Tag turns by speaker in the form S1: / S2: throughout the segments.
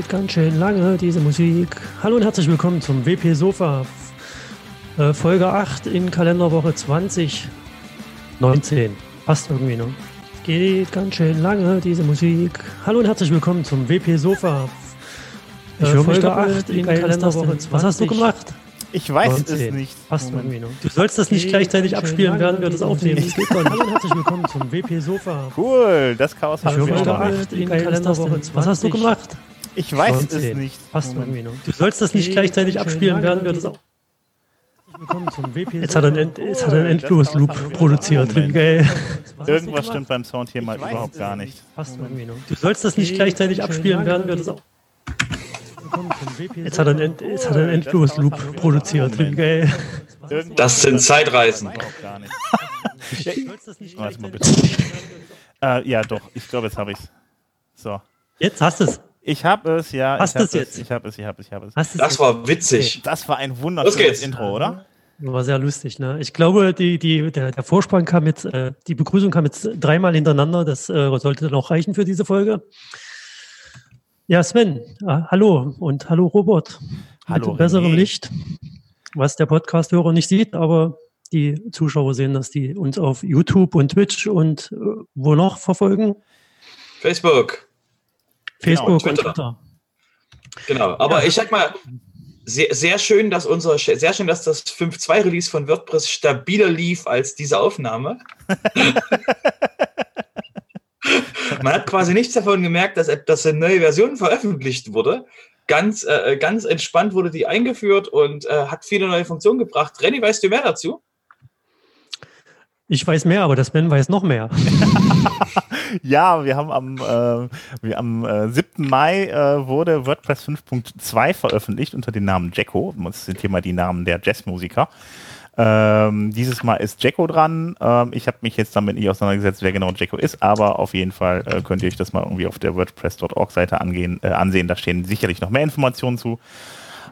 S1: geht ganz schön lange, diese Musik. Hallo und herzlich willkommen zum WP Sofa. Äh, Folge 8 in Kalenderwoche 2019. Passt irgendwie, ne? Geht ganz schön lange, diese Musik. Hallo und herzlich willkommen zum WP Sofa. Äh,
S2: Ich höre mich
S1: Folge
S2: dabei,
S1: 8
S2: wie
S1: in Kalenderwoche
S2: denn?
S1: 20. Was hast du gemacht?
S3: Ich weiß
S1: 19.
S3: es nicht.
S1: Passt
S3: Moment.
S1: irgendwie, ne? Du sollst das nicht gleichzeitig abspielen, während wir das aufnehmen. Das geht doch nicht. Hallo und herzlich willkommen zum WP Sofa.
S3: Cool, das Chaos
S1: Ich
S3: haben wir
S1: dabei,
S3: mal.
S1: in Kalenderwoche Was hast du gemacht?
S3: Ich weiß es
S1: 19.
S3: nicht.
S1: Passt
S3: Moment.
S1: irgendwie, ne? Du sollst das nicht gleichzeitig abspielen, während wir das auf. Jetzt hat er einen, End, jetzt hat er einen Endlosloop produziert. Geil.
S3: Irgendwas stimmt beim Sound hier mal überhaupt gar nicht.
S1: Passt irgendwie? Du sollst das nicht gleichzeitig abspielen, während wir das auf. Jetzt hat er einen, End, hat er einen Endlosloop produziert. Geil.
S4: Das sind Zeitreisen.
S3: Warte mal bitte. Äh, ja, doch. Ich glaube, jetzt habe ich's. So.
S1: Jetzt hast du es.
S3: Ich habe es, ja.
S1: Hast
S3: ich hab
S1: du's jetzt?
S3: Ich habe es, ich habe es, ich habe es.
S1: Hast du's
S4: Das
S1: jetzt?
S4: war witzig.
S3: Das war ein wunderschönes. Intro, oder?
S1: War sehr lustig, ne? Ich glaube, die, die, der, der Vorspann kam jetzt, äh, die Begrüßung kam jetzt dreimal hintereinander. Das äh, sollte dann auch reichen für diese Folge. Ja, Sven, äh, hallo und hallo Robert.
S3: Hallo,
S1: Mit besserem. Licht, was der Podcast-Hörer nicht sieht, aber die Zuschauer sehen, dass die uns auf YouTube und Twitch und äh, wo noch verfolgen?
S4: Facebook.
S1: Facebook und
S4: Twitter.
S1: Twitter.
S4: Genau. Aber ich sag mal, sehr, sehr schön, dass unser, sehr schön, dass das 5.2 Release von WordPress stabiler lief als diese Aufnahme. Man hat quasi nichts davon gemerkt, dass, dass eine neue Version veröffentlicht wurde. Ganz, äh, ganz entspannt wurde die eingeführt und äh, hat viele neue Funktionen gebracht. Renny, weißt du mehr dazu?
S1: Ich weiß mehr, aber das Ben weiß noch mehr.
S3: Ja, wir haben am, äh, wir am äh, 7. Mai äh, wurde WordPress 5.2 veröffentlicht unter dem Namen Jacko. Das sind hier mal die Namen der Jazzmusiker. Ähm, dieses Mal ist Jacko dran. Ähm, ich habe mich jetzt damit nicht auseinandergesetzt, wer genau Jacko ist, aber auf jeden Fall äh, könnt ihr euch das mal irgendwie auf der WordPress.org-Seite äh, ansehen. Da stehen sicherlich noch mehr Informationen zu.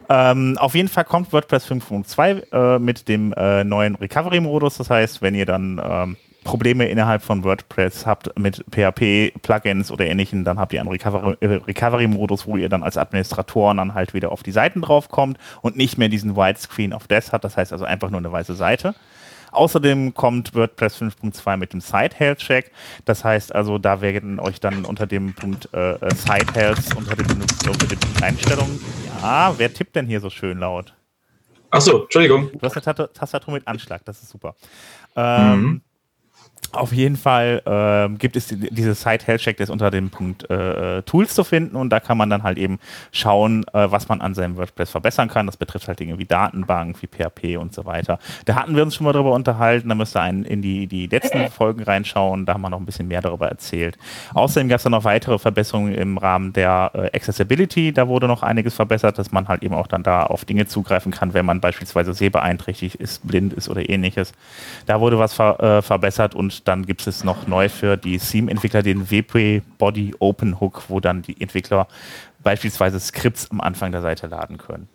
S3: Ähm, auf jeden Fall kommt WordPress 5.2 äh, mit dem äh, neuen Recovery-Modus. Das heißt, wenn ihr dann ähm, Probleme innerhalb von WordPress habt mit PHP-Plugins oder ähnlichen, dann habt ihr einen äh, Recovery-Modus, wo ihr dann als Administratoren dann halt wieder auf die Seiten draufkommt und nicht mehr diesen Widescreen of Death hat. Das heißt also einfach nur eine weiße Seite. Außerdem kommt WordPress 5.2 mit dem Site Health Check. Das heißt also, da werden euch dann unter dem Punkt äh, äh, Site Health, unter dem, unter dem Punkt Einstellungen. Ja, wer tippt denn hier so schön laut?
S4: Achso, Entschuldigung.
S3: Du hast eine Tat- Tastatur mit Anschlag, das ist super. Ähm,
S4: Mhm.
S3: Auf jeden Fall ähm, gibt es die, diese Site Health Check, der ist unter dem Punkt äh, äh, Tools zu finden und da kann man dann halt eben schauen, äh, was man an seinem WordPress verbessern kann. Das betrifft halt Dinge wie Datenbank, wie PHP und so weiter. Da hatten wir uns schon mal drüber unterhalten, da müsst ihr einen in die, die letzten Folgen reinschauen, da haben wir noch ein bisschen mehr darüber erzählt. Außerdem gab es dann noch weitere Verbesserungen im Rahmen der äh, Accessibility, da wurde noch einiges verbessert, dass man halt eben auch dann da auf Dinge zugreifen kann, wenn man beispielsweise sehbeeinträchtigt ist, blind ist oder ähnliches. Da wurde was ver äh, verbessert und dann gibt es noch neu für die Theme-Entwickler den WP Body Open Hook, wo dann die Entwickler beispielsweise Skripts am Anfang der Seite laden können.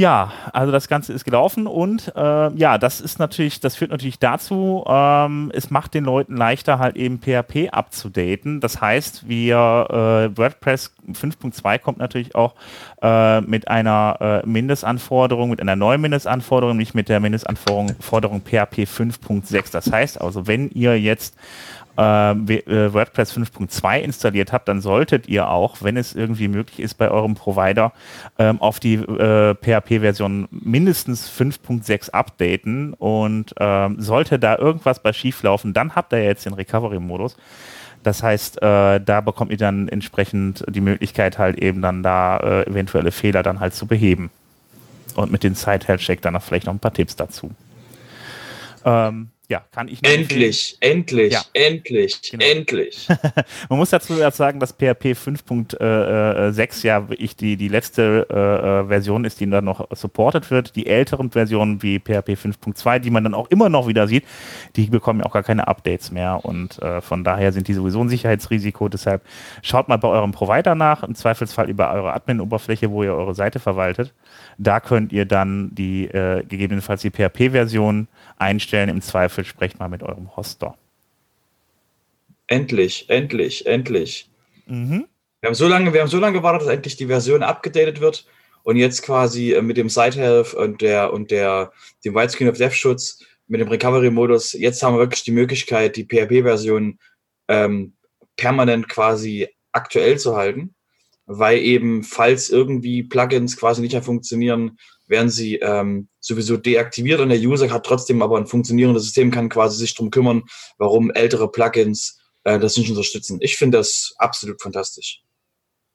S3: Ja, also das Ganze ist gelaufen und äh, ja, das ist natürlich, das führt natürlich dazu, ähm, es macht den Leuten leichter, halt eben PHP abzudaten. Das heißt, wir äh, WordPress 5.2 kommt natürlich auch äh, mit einer äh, Mindestanforderung, mit einer neuen Mindestanforderung, nicht mit der Mindestanforderung Forderung PHP 5.6. Das heißt also, wenn ihr jetzt WordPress 5.2 installiert habt, dann solltet ihr auch, wenn es irgendwie möglich ist, bei eurem Provider ähm, auf die äh, PHP-Version mindestens 5.6 updaten und ähm, sollte da irgendwas bei schief laufen, dann habt ihr jetzt den Recovery-Modus. Das heißt, äh, da bekommt ihr dann entsprechend die Möglichkeit halt eben dann da äh, eventuelle Fehler dann halt zu beheben. Und mit dem Site-Health-Check dann vielleicht noch ein paar Tipps dazu. Ähm, ja, kann ich empfehlen.
S4: Endlich, endlich,
S3: Ja.
S4: endlich,
S3: Genau.
S4: endlich.
S3: Man muss dazu sagen, dass PHP 5.6 ja wirklich die, die letzte äh, äh, Version ist, die dann noch supported wird. Die älteren Versionen wie PHP 5.2, die man dann auch immer noch wieder sieht, die bekommen ja auch gar keine Updates mehr und äh, von daher sind die sowieso ein Sicherheitsrisiko. Deshalb schaut mal bei eurem Provider nach, im Zweifelsfall über eure Admin-Oberfläche, wo ihr eure Seite verwaltet. Da könnt ihr dann die äh, gegebenenfalls die PHP-Version einstellen. Im Zweifel sprecht mal mit eurem Hoster.
S4: Endlich, endlich, endlich.
S3: Mhm.
S4: Wir haben so lange, wir haben so lange gewartet, dass endlich die Version abgedatet wird und jetzt quasi äh, mit dem Side-Health und der und der dem Widescreen of Death Schutz mit dem Recovery-Modus, jetzt haben wir wirklich die Möglichkeit, die PHP-Version ähm, permanent quasi aktuell zu halten, weil eben, falls irgendwie Plugins quasi nicht mehr funktionieren, werden sie ähm, sowieso deaktiviert und der User hat trotzdem aber ein funktionierendes System, kann quasi sich darum kümmern, warum ältere Plugins äh, das nicht unterstützen. Ich finde das absolut fantastisch.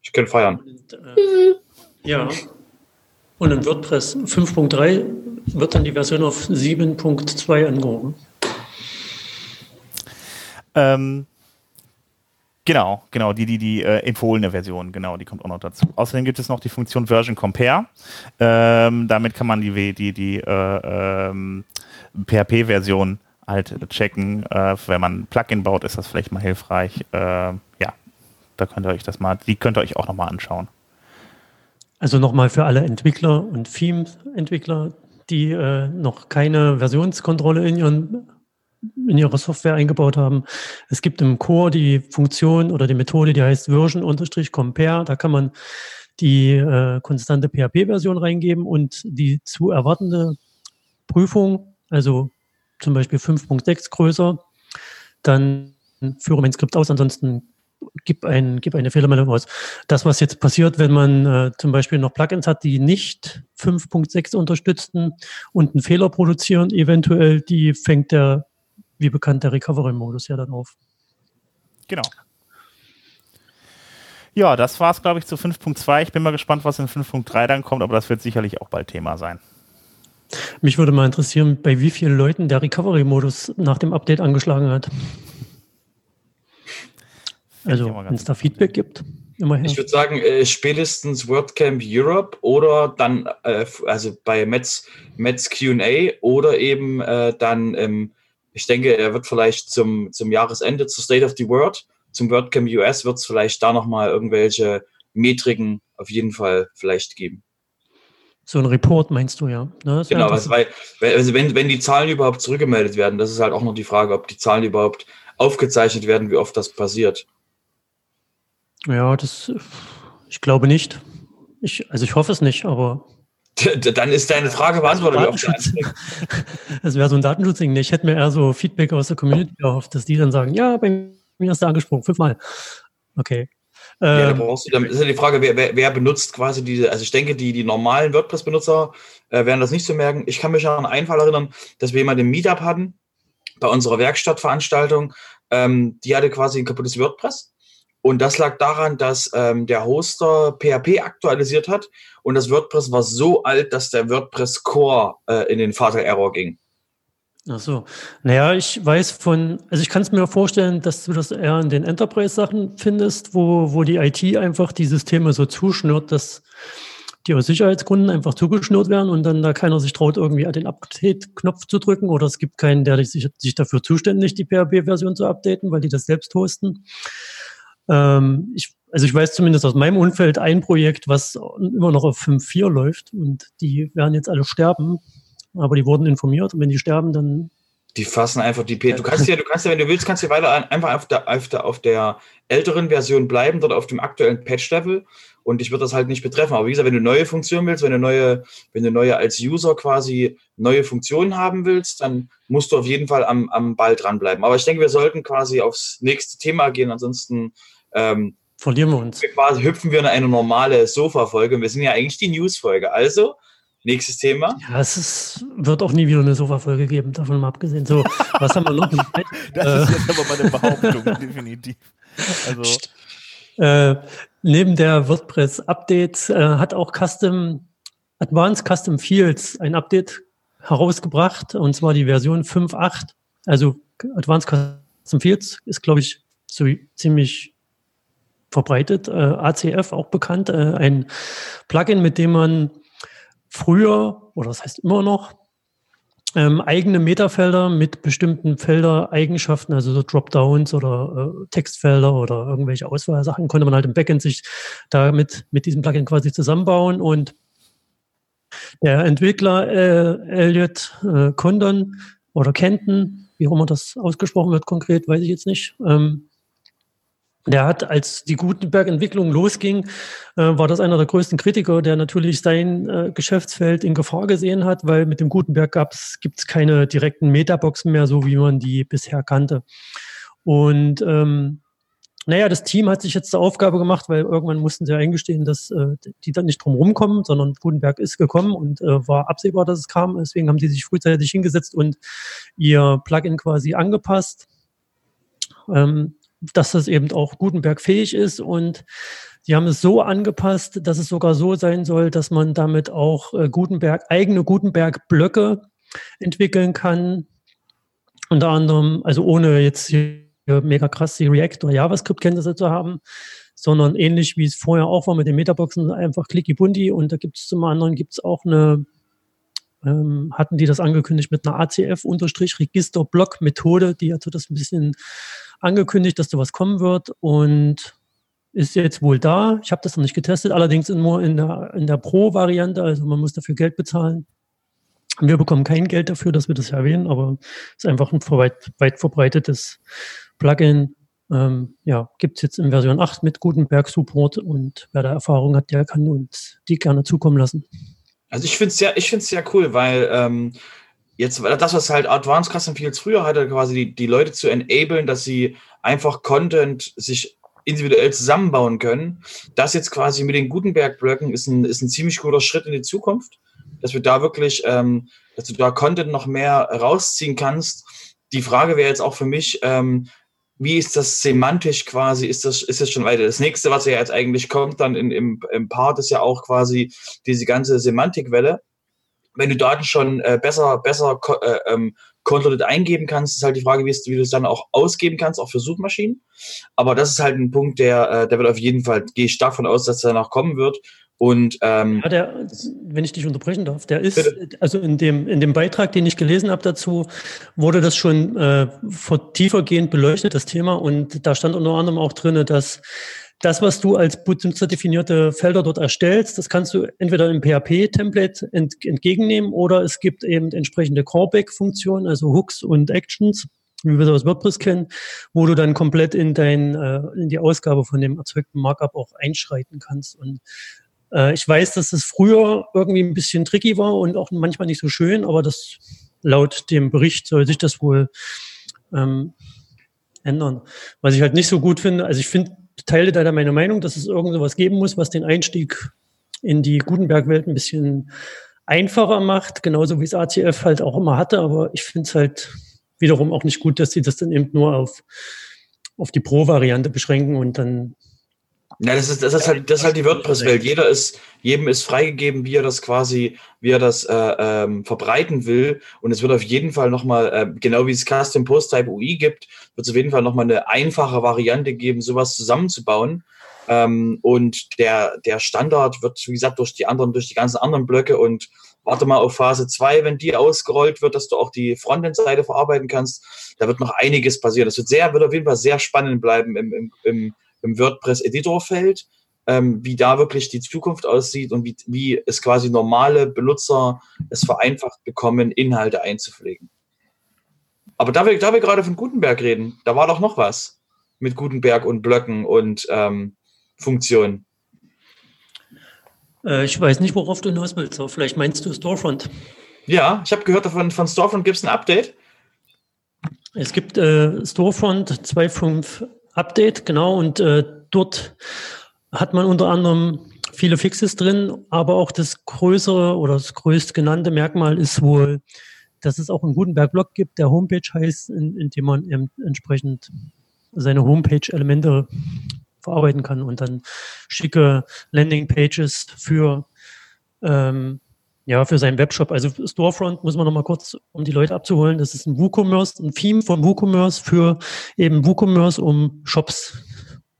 S4: Ich kann feiern.
S1: Und, äh, ja. Und in WordPress 5.3 wird dann die Version auf 7.2 angehoben.
S3: Ähm, genau, genau, die, die, die äh, empfohlene Version, genau, die kommt auch noch dazu. Außerdem gibt es noch die Funktion Version Compare. Ähm, damit kann man die, die, die äh, ähm, PHP-Version halt checken. Äh, wenn man ein Plugin baut, ist das vielleicht mal hilfreich. Äh, ja, da könnt ihr euch das mal, die könnt ihr euch auch nochmal anschauen.
S1: Also nochmal für alle Entwickler und Theme-Entwickler, die äh, noch keine Versionskontrolle in, ihren, in ihrer Software eingebaut haben. Es gibt im Core die Funktion oder die Methode, die heißt Version-Compare. Da kann man die äh, konstante PHP-Version reingeben und die zu erwartende Prüfung, also zum Beispiel 5.6 größer, dann führe mein Skript aus, ansonsten gib, ein, gib eine Fehlermeldung aus. Das, was jetzt passiert, wenn man äh, zum Beispiel noch Plugins hat, die nicht 5.6 unterstützen und einen Fehler produzieren, eventuell, die fängt der, wie bekannt, der Recovery-Modus ja dann auf.
S3: Genau. Ja, das war es, glaube ich, zu 5.2. Ich bin mal gespannt, was in 5.3 dann kommt, aber das wird sicherlich auch bald Thema sein.
S1: Mich würde mal interessieren, bei wie vielen Leuten der Recovery-Modus nach dem Update angeschlagen hat. Also, wenn es da Feedback gibt,
S4: immerhin. Ich würde sagen, äh, spätestens WordCamp Europe oder dann, äh, also bei Metz, Metz QA oder eben äh, dann, ähm, ich denke, er wird vielleicht zum, zum Jahresende zur State of the World, zum WordCamp US wird es vielleicht da nochmal irgendwelche Metriken auf jeden Fall vielleicht geben.
S1: So ein Report meinst du ja.
S4: Ne? Genau, also, weil, also wenn, wenn die Zahlen überhaupt zurückgemeldet werden, das ist halt auch noch die Frage, ob die Zahlen überhaupt aufgezeichnet werden, wie oft das passiert.
S1: Ja, das, ich glaube nicht. Ich, also ich hoffe es nicht, aber.
S4: Dann ist deine Frage beantwortet.
S1: das wäre so ein Datenschutzding. Ich hätte mir eher so Feedback aus der Community erhofft, dass die dann sagen, ja, bei mir hast du angesprochen, fünfmal. Okay.
S4: Ja, da ähm, brauchst du, dann ist ja die Frage, wer, wer, wer, benutzt quasi diese, also ich denke, die, die normalen WordPress-Benutzer äh, werden das nicht so merken. Ich kann mich an einen Fall erinnern, dass wir jemanden im Meetup hatten, bei unserer Werkstattveranstaltung, ähm, die hatte quasi ein kaputtes WordPress und das lag daran, dass ähm, der Hoster PHP aktualisiert hat und das WordPress war so alt, dass der WordPress Core äh, in den Fatal Error ging.
S1: Ach so. Naja, ich weiß von, also ich kann es mir vorstellen, dass du das eher in den Enterprise-Sachen findest, wo, wo die IT einfach die Systeme so zuschnürt, dass die aus Sicherheitsgründen einfach zugeschnürt werden und dann da keiner sich traut, irgendwie den Update-Knopf zu drücken oder es gibt keinen, der sich, sich dafür zuständig, die PHP-Version zu updaten, weil die das selbst hosten. Ähm, ich, also ich weiß zumindest aus meinem Umfeld ein Projekt, was immer noch auf 5.4 läuft und die werden jetzt alle sterben, aber die wurden informiert und wenn die sterben, dann
S4: die fassen einfach die P. Du kannst ja, du kannst ja, wenn du willst, kannst du weiter einfach auf der, auf der, auf der älteren Version bleiben, dort auf dem aktuellen Patch-Level. Und ich würde das halt nicht betreffen. Aber wie gesagt, wenn du neue Funktionen willst, wenn du neue, wenn du neue als User quasi neue Funktionen haben willst, dann musst du auf jeden Fall am, am Ball dranbleiben. Aber ich denke, wir sollten quasi aufs nächste Thema gehen. Ansonsten ähm,
S1: verlieren wir uns.
S4: Quasi hüpfen wir in eine normale Sofa-Folge. Wir sind ja eigentlich die News-Folge. Also, nächstes Thema.
S1: Ja, es ist, wird auch nie wieder eine Sofa-Folge geben, davon mal abgesehen. So, was haben wir noch?
S3: das ist jetzt aber mal eine Behauptung, definitiv.
S1: Also. Äh, neben der WordPress-Updates äh, hat auch Custom, Advanced Custom Fields ein Update herausgebracht, und zwar die Version 5.8. Also Advanced Custom Fields ist, glaube ich, so ziemlich verbreitet, äh, ACF auch bekannt, äh, ein Plugin, mit dem man früher, oder das heißt immer noch, ähm, eigene Metafelder mit bestimmten Felder-Eigenschaften, also so Dropdowns oder äh, Textfelder oder irgendwelche Auswahlsachen, konnte man halt im Backend sich damit mit diesem Plugin quasi zusammenbauen. Und der Entwickler äh, Elliot äh, Condon oder Kenton, wie auch immer das ausgesprochen wird konkret, weiß ich jetzt nicht, ähm, Der hat, als die Gutenberg-Entwicklung losging, äh, war das einer der größten Kritiker, der natürlich sein äh, Geschäftsfeld in Gefahr gesehen hat, weil mit dem Gutenberg gibt es keine direkten Metaboxen mehr, so wie man die bisher kannte. Und ähm, naja, das Team hat sich jetzt zur Aufgabe gemacht, weil irgendwann mussten sie eingestehen, dass äh, die dann nicht drum rumkommen, sondern Gutenberg ist gekommen und äh, war absehbar, dass es kam. Deswegen haben die sich frühzeitig hingesetzt und ihr Plugin quasi angepasst. Ähm, dass das eben auch Gutenberg fähig ist und die haben es so angepasst, dass es sogar so sein soll, dass man damit auch äh, Gutenberg, eigene Gutenberg-Blöcke entwickeln kann. Unter anderem, also ohne jetzt hier mega krass die React oder JavaScript-Kenntnisse zu haben, sondern ähnlich wie es vorher auch war mit den Metaboxen, einfach clicky bunti und da gibt es zum anderen gibt es auch eine ähm, hatten die das angekündigt mit einer ACF-Register-Block-Methode, die hatte das ein bisschen angekündigt, dass da was kommen wird und ist jetzt wohl da. Ich habe das noch nicht getestet, allerdings nur in der, in der Pro-Variante, also man muss dafür Geld bezahlen. Wir bekommen kein Geld dafür, dass wir das erwähnen, aber es ist einfach ein weit, weit verbreitetes Plugin. Ähm, ja, gibt es jetzt in Version 8 mit Gutenberg-Support und wer da Erfahrung hat, der kann uns die gerne zukommen lassen.
S4: Also ich finde es finde sehr cool, weil ähm, jetzt das, was halt Advanced Custom Fields früher hatte, quasi die, die Leute zu enablen, dass sie einfach Content sich individuell zusammenbauen können. Das jetzt quasi mit den Gutenberg-Blöcken ist ein, ist ein ziemlich guter Schritt in die Zukunft, dass wir da wirklich, ähm, dass du da Content noch mehr rausziehen kannst. Die Frage wäre jetzt auch für mich, ähm, wie ist das semantisch quasi? Ist das, ist das schon weiter? Das nächste, was ja jetzt eigentlich kommt, dann in, im, im Part, ist ja auch quasi diese ganze Semantikwelle. Wenn du Daten schon äh, besser, besser äh, ähm, kontrolliert eingeben kannst, ist halt die Frage, wie, wie du es dann auch ausgeben kannst, auch für Suchmaschinen. Aber das ist halt ein Punkt, der, äh, der wird auf jeden Fall, gehe ich stark davon aus, dass er danach kommen wird. Und ähm,
S1: ja, der, wenn ich dich unterbrechen darf, der ist, bitte? also in dem, in dem Beitrag, den ich gelesen habe dazu, wurde das schon äh, tiefergehend beleuchtet, das Thema. Und da stand unter anderem auch drin, dass das, was du als benutzerdefinierte Felder dort erstellst, das kannst du entweder im PHP-Template ent, entgegennehmen oder es gibt eben entsprechende Callback-Funktionen, also Hooks und Actions, wie wir das aus WordPress kennen, wo du dann komplett in dein, äh, in die Ausgabe von dem erzeugten Markup auch einschreiten kannst. Und äh, ich weiß, dass es früher irgendwie ein bisschen tricky war und auch manchmal nicht so schön, aber das laut dem Bericht soll sich das wohl ähm, ändern. Was ich halt nicht so gut finde, also ich finde, teile da meine Meinung, dass es irgendwas geben muss, was den Einstieg in die Gutenberg-Welt ein bisschen einfacher macht, genauso wie es ACF halt auch immer hatte, aber ich finde es halt wiederum auch nicht gut, dass sie das dann eben nur auf, auf die Pro-Variante beschränken und dann
S4: ja, das ist, das ist halt, das ist halt die WordPress-Welt. Jeder ist, jedem ist freigegeben, wie er das quasi, wie er das äh, ähm, verbreiten will. Und es wird auf jeden Fall nochmal, äh, genau wie es Custom Post Type UI gibt, wird es auf jeden Fall nochmal eine einfache Variante geben, sowas zusammenzubauen. Ähm, und der, der Standard wird, wie gesagt, durch die anderen, durch die ganzen anderen Blöcke und warte mal auf Phase 2, wenn die ausgerollt wird, dass du auch die Frontend-Seite verarbeiten kannst. Da wird noch einiges passieren. Das wird sehr, wird auf jeden Fall sehr spannend bleiben im, im, im im WordPress-Editorfeld, ähm, wie da wirklich die Zukunft aussieht und wie, wie es quasi normale Benutzer es vereinfacht bekommen, Inhalte einzupflegen. Aber da wir, da wir gerade von Gutenberg reden, da war doch noch was mit Gutenberg und Blöcken und ähm, Funktionen.
S1: Äh, ich weiß nicht, worauf du hinaus willst, aber vielleicht meinst du Storefront.
S4: Ja, ich habe gehört, von, von Storefront gibt es ein Update.
S1: Es gibt äh, Storefront 2.5 Update, genau. Und äh, dort hat man unter anderem viele Fixes drin, aber auch das größere oder das größte genannte Merkmal ist wohl, dass es auch einen Gutenberg-Blog gibt, der Homepage heißt, in, in dem man eben entsprechend seine Homepage-Elemente verarbeiten kann und dann schicke Landing-Pages für ähm, ja, für seinen Webshop. Also Storefront muss man noch mal kurz, um die Leute abzuholen. Das ist ein WooCommerce, ein Theme von WooCommerce für eben WooCommerce, um Shops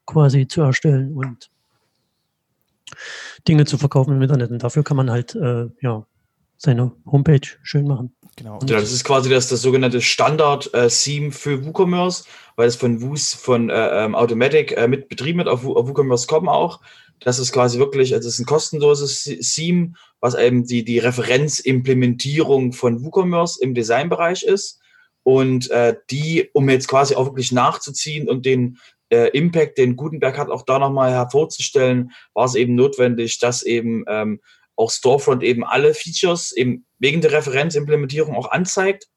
S1: quasi zu erstellen und Dinge zu verkaufen im Internet. Und dafür kann man halt, äh, ja, seine Homepage schön machen.
S4: Genau. Ja, das ist quasi das, das sogenannte Standard-Theme äh, für WooCommerce, weil es von Woos, von äh, ähm, Automatic äh, mit betrieben wird, auf, auf WooCommerce.com auch. Das ist quasi wirklich, also es ist ein kostenloses Theme, was eben die, die Referenzimplementierung von WooCommerce im Designbereich ist. Und äh, die, um jetzt quasi auch wirklich nachzuziehen und den, äh, Impact, den Gutenberg hat, auch da nochmal hervorzustellen, war es eben notwendig, dass eben ähm, auch Storefront eben alle Features eben wegen der Referenzimplementierung auch anzeigt.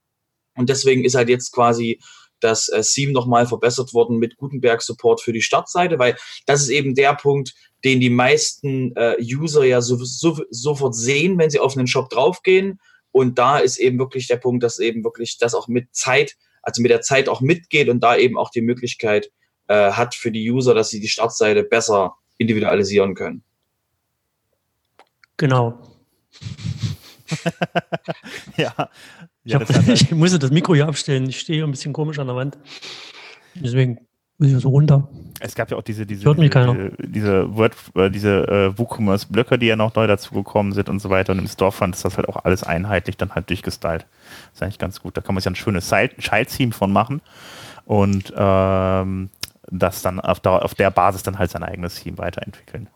S4: Und deswegen ist halt jetzt quasi das äh, Theme nochmal verbessert worden mit Gutenberg-Support für die Startseite, weil das ist eben der Punkt, den die meisten äh, User ja so, so, sofort sehen, wenn sie auf einen Shop draufgehen. Und da ist eben wirklich der Punkt, dass eben wirklich das auch mit Zeit, also mit der Zeit auch mitgeht und da eben auch die Möglichkeit äh, hat für die User, dass sie die Startseite besser individualisieren können.
S1: Genau.
S3: ja.
S1: Ich, hab, ich musste das Mikro hier abstellen. Ich stehe ein bisschen komisch an der Wand. Deswegen muss ich so runter.
S3: Es gab ja auch diese, diese, diese, diese Word, äh, diese äh, WooCommerce-Blöcke, die ja noch neu dazugekommen sind und so weiter. Und im Storefront ist das halt auch alles einheitlich dann halt durchgestylt. Das ist eigentlich ganz gut. Da kann man sich ein schönes Child-Theme von machen und ähm, das dann auf der, auf der Basis dann halt sein eigenes Theme weiterentwickeln.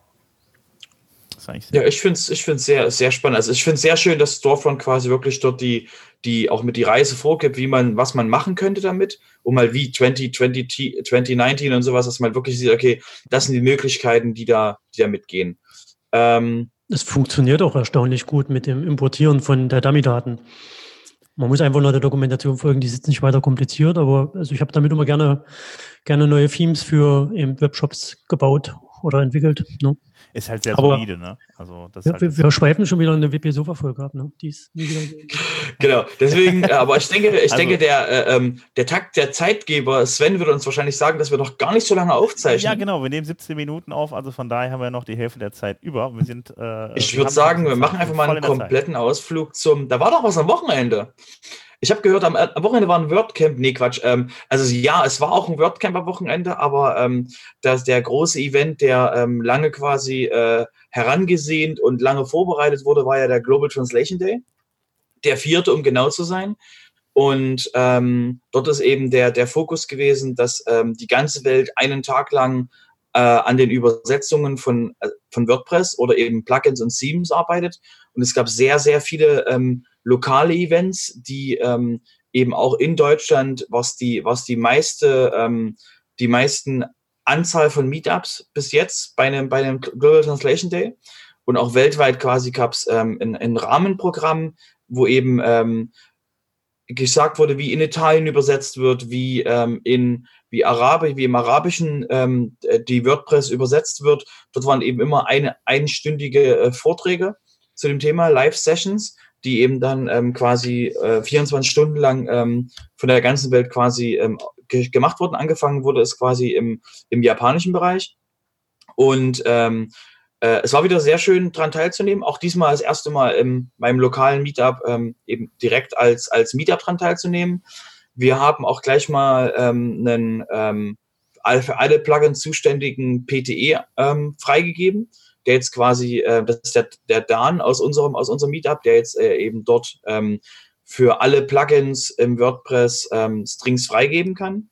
S4: Ja, ich finde es ich find's sehr, sehr spannend. Also ich finde es sehr schön, dass Storefront quasi wirklich dort die, die auch mit die Reise vorgibt, wie man, was man machen könnte damit, um mal wie 2020, 2019 und sowas, dass man wirklich sieht, okay, das sind die Möglichkeiten, die da, die da mitgehen.
S1: Ähm, es funktioniert auch erstaunlich gut mit dem Importieren von der Dummy-Daten. Man muss einfach nur der Dokumentation folgen, die ist jetzt nicht weiter kompliziert, aber also ich habe damit immer gerne, gerne neue Themes für eben Webshops gebaut oder entwickelt. Ne?
S3: Ist halt sehr
S1: Aber,
S3: solide, ne? Also das
S1: ja,
S3: halt
S1: wir, wir schweifen schon wieder in eine WP-Sofa-Folge ab, ne? Die ist nie wieder
S4: genau, deswegen, äh, aber ich denke, ich
S3: Also-
S4: denke, der, äh, ähm, der Takt der Zeitgeber, Sven würde uns wahrscheinlich sagen, dass wir noch gar nicht so lange aufzeichnen.
S3: Ja, genau, wir nehmen 17 Minuten auf, also von daher haben wir noch die Hälfte der Zeit über. Wir sind, äh,
S4: Ich würde sagen, wir machen einfach mal einen kompletten Ausflug zum. Da war doch was am Wochenende. Ich habe gehört, am, am Wochenende war ein WordCamp. Nee, Quatsch. Ähm, also ja, es war auch ein WordCamp am Wochenende, aber ähm, das, der große Event, der ähm, lange quasi äh, herangesehnt und lange vorbereitet wurde, war ja der Global Translation Day. Der vierte, um genau zu sein. Und ähm, dort ist eben der, der Fokus gewesen, dass ähm, die ganze Welt einen Tag lang äh, an den Übersetzungen von, äh, von WordPress oder eben Plugins und Themes arbeitet. Und es gab sehr, sehr viele ähm, lokale Events, die ähm, eben auch in Deutschland, was die, was die meiste, ähm, die meisten Anzahl von Meetups bis jetzt bei einem, bei einem Global Translation Day. Und auch weltweit quasi gab es ähm, ein, ein Rahmenprogramm, wo eben ähm, gesagt wurde, wie in Italien übersetzt wird, wie ähm, in wie Arabisch, wie im Arabischen ähm, die WordPress übersetzt wird. Dort waren eben immer eine einstündige äh, Vorträge zu dem Thema Live-Sessions, die eben dann ähm, quasi äh, 24 Stunden lang ähm, von der ganzen Welt quasi ähm, ge gemacht wurden. Angefangen wurde es quasi im, im japanischen Bereich. Und ähm, äh, es war wieder sehr schön, daran teilzunehmen. Auch diesmal das erste Mal in meinem lokalen Meetup ähm, eben direkt als, als Meetup dran teilzunehmen. Wir haben auch gleich mal ähm, einen ähm, für alle Plugins zuständigen PTE ähm, freigegeben, der jetzt quasi, äh, das ist der, der Dan aus unserem, aus unserem Meetup, der jetzt äh, eben dort ähm, für alle Plugins im WordPress ähm, Strings freigeben kann.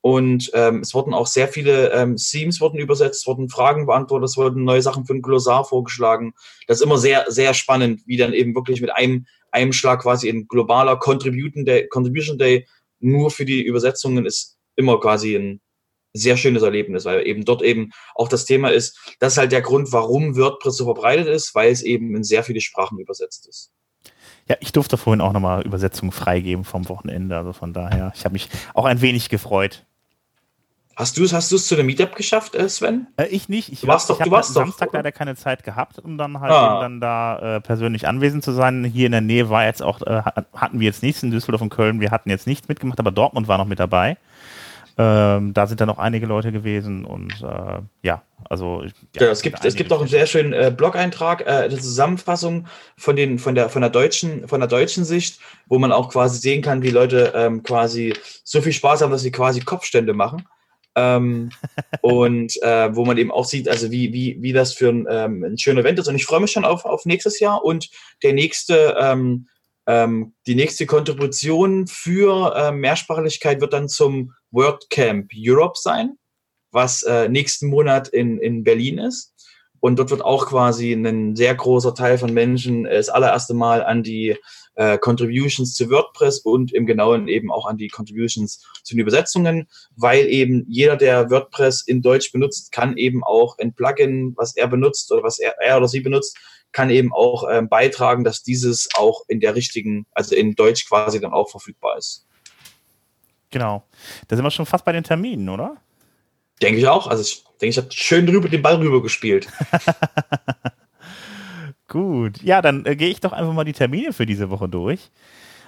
S4: Und ähm, es wurden auch sehr viele ähm, Themes wurden übersetzt, wurden Fragen beantwortet, es wurden neue Sachen für ein Glossar vorgeschlagen. Das ist immer sehr, sehr spannend, wie dann eben wirklich mit einem, einem Schlag quasi ein globaler Contribution Day, Contribution Day nur für die Übersetzungen ist immer quasi ein sehr schönes Erlebnis, weil eben dort eben auch das Thema ist, das ist halt der Grund, warum WordPress so verbreitet ist, weil es eben in sehr viele Sprachen übersetzt ist.
S3: Ja, ich durfte vorhin auch nochmal Übersetzungen freigeben vom Wochenende, also von daher, ich habe mich auch ein wenig gefreut.
S4: Hast du es hast du's zu dem Meetup geschafft, äh, Sven?
S3: Äh, ich nicht. Ich,
S4: Du warst
S3: war-
S4: doch-
S3: ich
S4: du
S3: habe
S4: warst doch,
S3: Samstag leider keine Zeit gehabt, um dann halt
S4: Ah.
S3: dann da äh, persönlich anwesend zu sein. Hier in der Nähe war jetzt auch, äh, hat- hatten wir jetzt nichts in Düsseldorf und Köln. Wir hatten jetzt nichts mitgemacht, aber Dortmund war noch mit dabei. Ähm, da sind dann noch einige Leute gewesen und äh, ja, also ich-
S4: Ja, es gibt, es gibt auch einen sehr schönen äh, Blog-Eintrag, äh, eine Zusammenfassung von, den, von, der, von, der deutschen, von der deutschen Sicht, wo man auch quasi sehen kann, wie Leute ähm, quasi so viel Spaß haben, dass sie quasi Kopfstände machen. Ähm, und äh, wo man eben auch sieht, also wie, wie, wie das für ein, ähm, ein schöner Event ist. Und ich freue mich schon auf, auf nächstes Jahr und der nächste, ähm, ähm, die nächste Kontribution für äh, Mehrsprachigkeit wird dann zum WordCamp Europe sein was äh, nächsten Monat in, in Berlin ist, Und dort wird auch quasi ein sehr großer Teil von Menschen das allererste Mal an die äh, Contributions zu WordPress und im Genauen eben auch an die Contributions zu den Übersetzungen, weil eben jeder, der WordPress in Deutsch benutzt, kann eben auch ein Plugin, was er benutzt oder was er, er oder sie benutzt, kann eben auch ähm, beitragen, dass dieses auch in der richtigen, also in Deutsch quasi dann auch verfügbar ist.
S3: Genau. Da sind wir schon fast bei den Terminen, oder?
S4: Denke ich auch. Also ich denke, ich habe schön drüber den Ball rüber gespielt.
S3: Gut. Ja, dann äh, gehe ich doch einfach mal die Termine für diese Woche durch.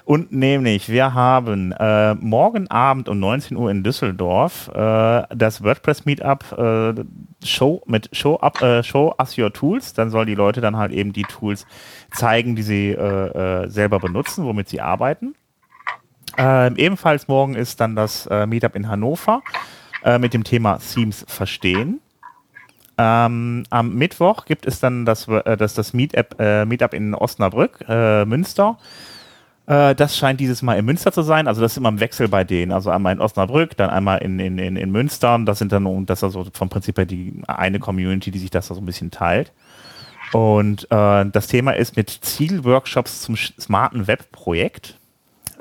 S3: Und nämlich, wir haben äh, morgen Abend um 19 Uhr in Düsseldorf äh, das WordPress Meetup äh, Show mit Show Up, äh, Show Us Your Tools. Dann sollen die Leute dann halt eben die Tools zeigen, die sie äh, selber benutzen, womit sie arbeiten. Ähm, ebenfalls morgen ist dann das Meetup in Hannover mit dem Thema Themes verstehen. Ähm, am Mittwoch gibt es dann das, äh, das, das Meetup, äh, Meetup in Osnabrück, äh, Münster. Äh, das scheint dieses Mal in Münster zu sein. Also das ist immer im Wechsel bei denen. Also einmal in Osnabrück, dann einmal in, in, in, Münster. Das sind dann das also vom Prinzip her die eine Community, die sich das so ein bisschen teilt. Und äh, das Thema ist mit Zielworkshops zum smarten Web-Projekt.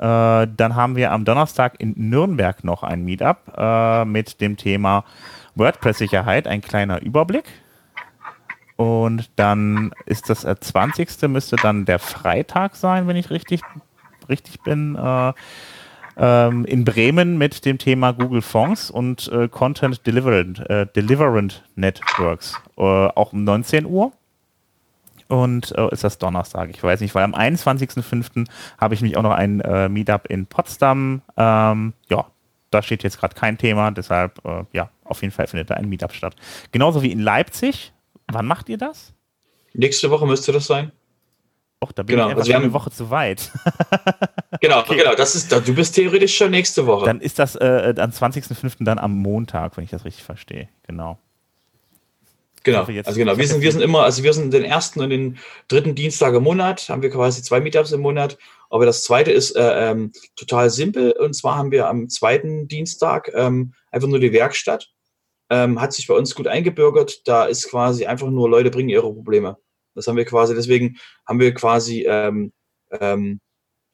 S3: Äh, dann haben wir am Donnerstag in Nürnberg noch ein Meetup äh, mit dem Thema WordPress-Sicherheit ein kleiner Überblick. Und dann ist das 20. müsste dann der Freitag sein, wenn ich richtig, richtig bin. Äh, ähm, in Bremen mit dem Thema Google Fonts und äh, Content Deliverant, äh, Deliverant Networks. Äh, auch um 19 Uhr. Und äh, ist das Donnerstag? Ich weiß nicht, weil am 21.05. habe ich mich auch noch ein äh, Meetup in Potsdam. Ähm, ja, da steht jetzt gerade kein Thema, deshalb, äh, ja, auf jeden Fall findet da ein Meetup statt. Genauso wie in Leipzig. Wann macht ihr das?
S4: Nächste Woche müsste das sein.
S3: Och, da bin genau, ich einfach also eine Woche zu weit.
S4: genau, okay. genau, das ist, du bist theoretisch schon nächste Woche.
S3: Dann ist das äh, am 20.05. dann am Montag, wenn ich das richtig verstehe. Genau.
S4: Genau, also genau, wir sind, wir sind immer, also wir sind den ersten und den dritten Dienstag im Monat, haben wir quasi zwei Meetups im Monat aber das zweite ist äh, ähm, total simpel. Und zwar haben wir am zweiten Dienstag ähm, einfach nur die Werkstatt. Ähm, hat sich bei uns gut eingebürgert. Da ist quasi einfach nur Leute bringen ihre Probleme. Das haben wir quasi, deswegen haben wir quasi ähm, ähm,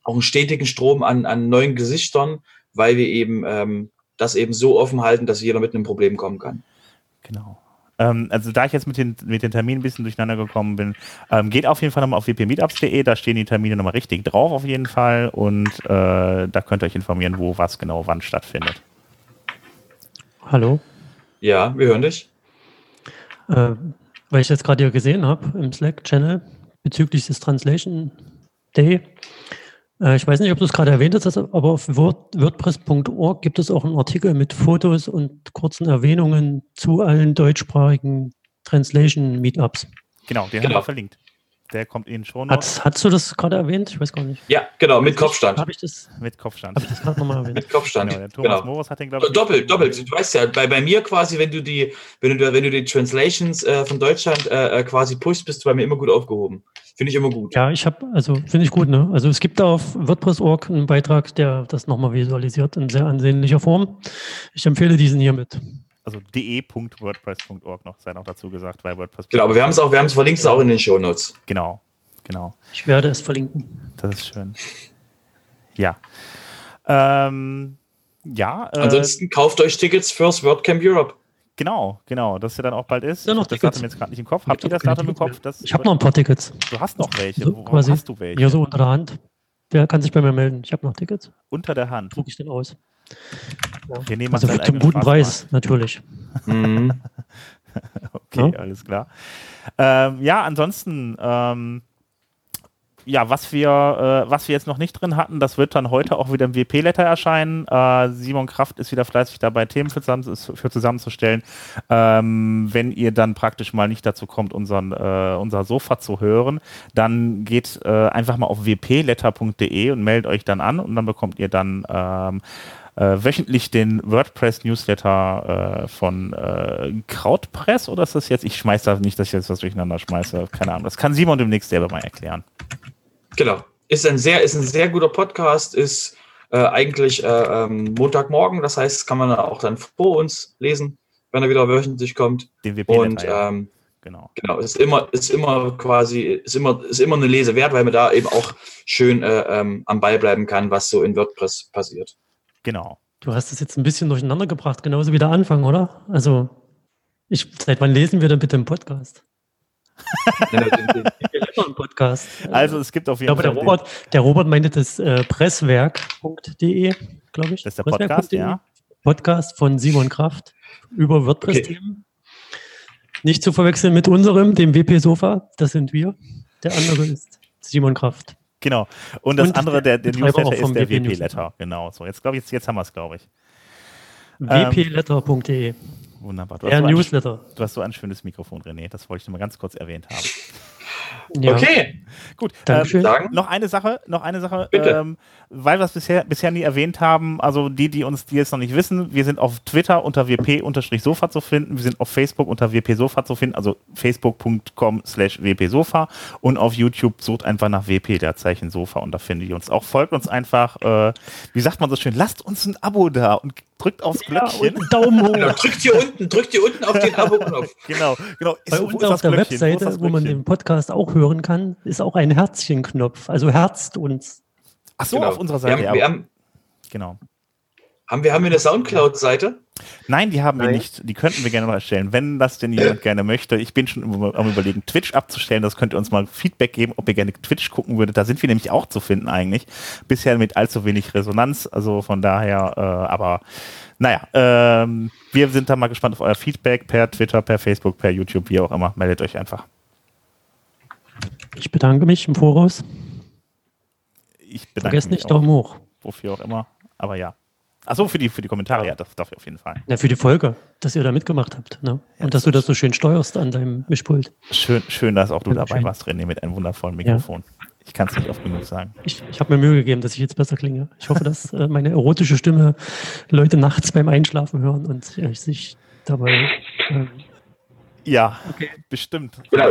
S4: auch einen stetigen Strom an, an neuen Gesichtern, weil wir eben ähm, das eben so offen halten, dass jeder mit einem Problem kommen kann.
S3: Genau. Ähm, also da ich jetzt mit den, mit den Terminen ein bisschen durcheinander gekommen bin, ähm, geht auf jeden Fall nochmal auf wpmeetups.de, da stehen die Termine nochmal richtig drauf auf jeden Fall und äh, da könnt ihr euch informieren, wo was genau wann stattfindet.
S1: Hallo?
S4: Ja, wir hören dich.
S1: Äh, weil ich jetzt gerade hier gesehen habe im Slack-Channel bezüglich des Translation Day, ich weiß nicht, ob du es gerade erwähnt hast, aber auf WordPress.org gibt es auch einen Artikel mit Fotos und kurzen Erwähnungen zu allen deutschsprachigen Translation-Meetups.
S3: Genau, den genau. haben wir verlinkt. Der kommt Ihnen schon.
S1: Hast, hast du das gerade erwähnt? Ich weiß gar nicht.
S4: Ja, genau, mit Kopfstand.
S1: Habe ich das?
S3: Mit Kopfstand.
S1: Habe ich das gerade nochmal erwähnt?
S4: mit Kopfstand.
S3: Genau, der Thomas genau. Morris hat den, glaube
S4: ich. Doppelt, doppelt. Du weißt ja, bei, bei mir quasi, wenn du die, wenn du, wenn du die Translations äh, von Deutschland äh, äh quasi pushst, bist du bei mir immer gut aufgehoben. Finde ich immer gut.
S1: Ja, ich habe, also finde ich gut, ne? Also es gibt da auf WordPress.org einen Beitrag, der das nochmal visualisiert in sehr ansehnlicher Form. Ich empfehle diesen hiermit.
S3: Also de.wordpress.org noch sei noch dazu gesagt, weil WordPress.
S4: Genau, aber wir haben es auch, wir haben es verlinkt es auch in den Show Notes.
S3: Genau, genau.
S1: Ich werde es verlinken.
S3: Das ist schön. Ja. Ähm, ja.
S4: Äh, Ansonsten kauft euch Tickets fürs WordCamp Europe.
S3: Genau, genau, dass ja dann auch bald ist.
S1: Ja, noch
S3: das
S1: Datum
S3: jetzt gerade nicht im Kopf. Habt ihr das Datum im Kopf? Das
S1: ich habe noch ein paar Tickets.
S3: Du hast noch welche.
S1: So, Wo hast du welche? Ja, so unter der Hand. Wer kann sich bei mir melden? Ich habe noch Tickets.
S3: Unter der Hand.
S1: Druck ich den aus.
S3: Wir nehmen
S1: also für einen guten Preis, natürlich.
S3: Mhm. okay, ja? alles klar. Ähm, ja, ansonsten ähm, ja, was wir, äh, was wir jetzt noch nicht drin hatten, das wird dann heute auch wieder im WP-Letter erscheinen. Äh, Simon Kraft ist wieder fleißig dabei, Themen für, zusammen, für zusammenzustellen. Ähm, wenn ihr dann praktisch mal nicht dazu kommt, unseren, äh, unser Sofa zu hören, dann geht äh, einfach mal auf wpletter.de und meldet euch dann an und dann bekommt ihr dann ähm, äh, wöchentlich den WordPress-Newsletter äh, von äh, Krautpress oder ist das jetzt? Ich schmeiß da nicht, dass ich jetzt was durcheinander schmeiße. Keine Ahnung. Das kann Simon demnächst selber mal erklären.
S4: Genau. Ist ein sehr, ist ein sehr guter Podcast, ist äh, eigentlich äh, ähm, Montagmorgen, das heißt, kann man auch dann vor uns lesen, wenn er wieder wöchentlich kommt.
S3: Den WP
S4: Und ähm,
S3: genau.
S4: Genau, ist immer, ist immer quasi, ist immer, ist immer eine Lese wert, weil man da eben auch schön äh, ähm, am Ball bleiben kann, was so in WordPress passiert.
S3: Genau.
S1: Du hast es jetzt ein bisschen durcheinander gebracht, genauso wie der Anfang, oder? Also, ich, seit wann lesen wir denn bitte im Podcast?
S4: Ja, den- den-
S1: einen Podcast.
S3: Also es gibt auf
S1: ich
S3: jeden
S1: glaube, der
S3: Fall. den-
S1: Robert, der Robert meinte das äh, presswerk.de, glaube ich.
S3: Das ist der Podcast, ja.
S1: Podcast von Simon Kraft über WordPress-Themen. Nicht zu verwechseln mit unserem, dem WP-Sofa. Das sind wir. Der andere ist Simon Kraft.
S3: Genau. Und das
S1: Und
S3: andere, der, der Newsletter ist der
S1: WP
S3: WP-Letter. Genau. So, jetzt glaube ich, jetzt, jetzt haben wir es, glaube ich. Ähm,
S1: wpletter.de.
S3: Wunderbar. Du hast,
S1: Der
S3: so ein,
S1: Newsletter.
S3: du hast so ein schönes Mikrofon, René. Das wollte ich nur mal ganz kurz erwähnt haben.
S1: Ja.
S4: Okay,
S3: Gut.
S1: Dankeschön.
S3: Ähm, noch eine Sache, noch eine Sache,
S4: Bitte.
S3: ähm, weil wir es bisher, bisher nie erwähnt haben, also die, die uns, die jetzt noch nicht wissen, wir sind auf Twitter unter wp-sofa zu finden, wir sind auf Facebook unter wp-sofa zu finden, also facebook.com slash wp-sofa und auf YouTube sucht einfach nach wp, der Zeichen Sofa und da findet ihr uns auch. Folgt uns einfach, äh, wie sagt man so schön, lasst uns ein Abo da und drückt aufs
S1: Ja,
S3: Glöckchen.
S1: und einen Daumen
S4: genau,
S1: hoch.
S4: drückt hier unten, drückt hier unten auf den Abo-Knopf.
S3: Genau, genau.
S1: Bei
S3: Ist- wo
S1: uns
S3: ist
S1: auf der
S3: Glöckchen? Wo
S1: Webseite,
S3: das
S1: wo man den Podcast auch hören kann, ist auch ein Herzchenknopf. Also herzt uns.
S3: Ach so,
S4: Genau.
S3: auf unserer
S4: Wir
S3: Seite,
S4: haben,
S3: ja.
S4: wir haben,
S3: genau.
S4: Haben, wir, haben wir eine Soundcloud-Seite?
S3: Nein, die haben wir
S4: Nein.
S3: nicht. Die könnten wir gerne mal erstellen, wenn das denn jemand gerne möchte. Ich bin schon am überlegen, Twitch abzustellen. Das könnt ihr uns mal Feedback geben, ob ihr gerne Twitch gucken würdet. Da sind wir nämlich auch zu finden eigentlich. Bisher mit allzu wenig Resonanz. Also von daher, äh, aber naja, ähm, wir sind da mal gespannt auf euer Feedback per Twitter, per Facebook, per YouTube, wie auch immer. Meldet euch einfach.
S1: Ich bedanke mich im Voraus.
S3: Ich bedanke
S1: Vergesst
S3: mich
S1: nicht,
S3: auch,
S1: Daumen hoch.
S3: wofür auch immer. Aber ja. Achso, für die, für die Kommentare, ja, das darf ich auf jeden Fall.
S1: Ja, für die Folge, dass ihr da mitgemacht habt. Ne? Und dass du das so schön steuerst an deinem Mischpult.
S3: Schön, schön, dass auch du dabei
S1: Dankeschön.
S3: warst, René, mit einem wundervollen Mikrofon. Ich kann es nicht oft genug sagen.
S1: Ich, ich habe mir Mühe gegeben, dass ich jetzt besser klinge. Ich hoffe, dass äh, meine erotische Stimme Leute nachts beim Einschlafen hören und äh, sich dabei. Ähm,
S3: Ja,
S1: Okay.
S3: bestimmt.
S4: Genau,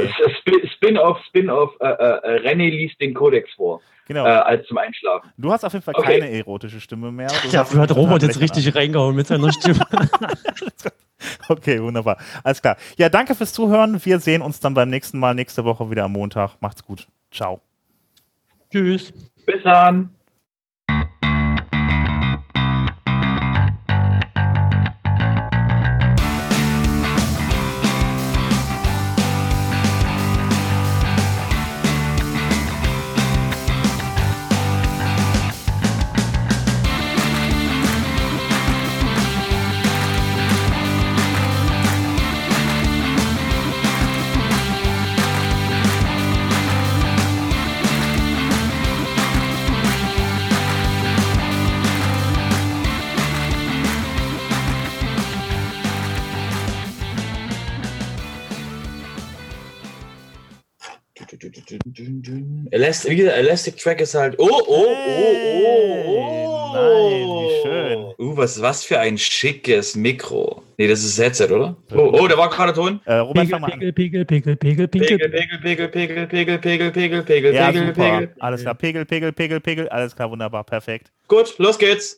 S4: Spin-off, Spin-off, äh, äh, René liest den Kodex vor,
S3: Genau.
S4: äh, als zum Einschlafen.
S3: Du hast auf jeden Fall
S4: Okay.
S3: keine erotische Stimme mehr. Du
S1: ja,
S3: hast
S1: hat Robert jetzt richtig reingehauen mit seiner Stimme.
S3: Okay, wunderbar. Alles klar. Ja, danke fürs Zuhören. Wir sehen uns dann beim nächsten Mal nächste Woche wieder am Montag. Macht's gut. Ciao.
S1: Tschüss.
S4: Bis dann. Elastic, wie gesagt, Elastic Track ist halt. Oh, oh, oh, oh, oh.
S3: Nein, wie schön.
S4: Uh, was, was für ein schickes Mikro. Nee, das ist das Headset, oder? Oh, oh, da war gerade Ton.
S3: Äh, Robert,
S1: Pegel,
S3: fang mal an.
S1: Pegel, Pegel, Pegel, Pegel,
S4: Pegel,
S1: Pegel.
S4: Pegel, Pegel, Pegel, Pegel, Pegel, Pegel, Pegel, Pegel,
S3: Ja,
S4: Pegel,
S3: super.
S4: Pegel.
S3: Alles klar. Pegel, Pegel, Pegel, Pegel. Alles klar, wunderbar. Perfekt.
S4: Gut, los geht's.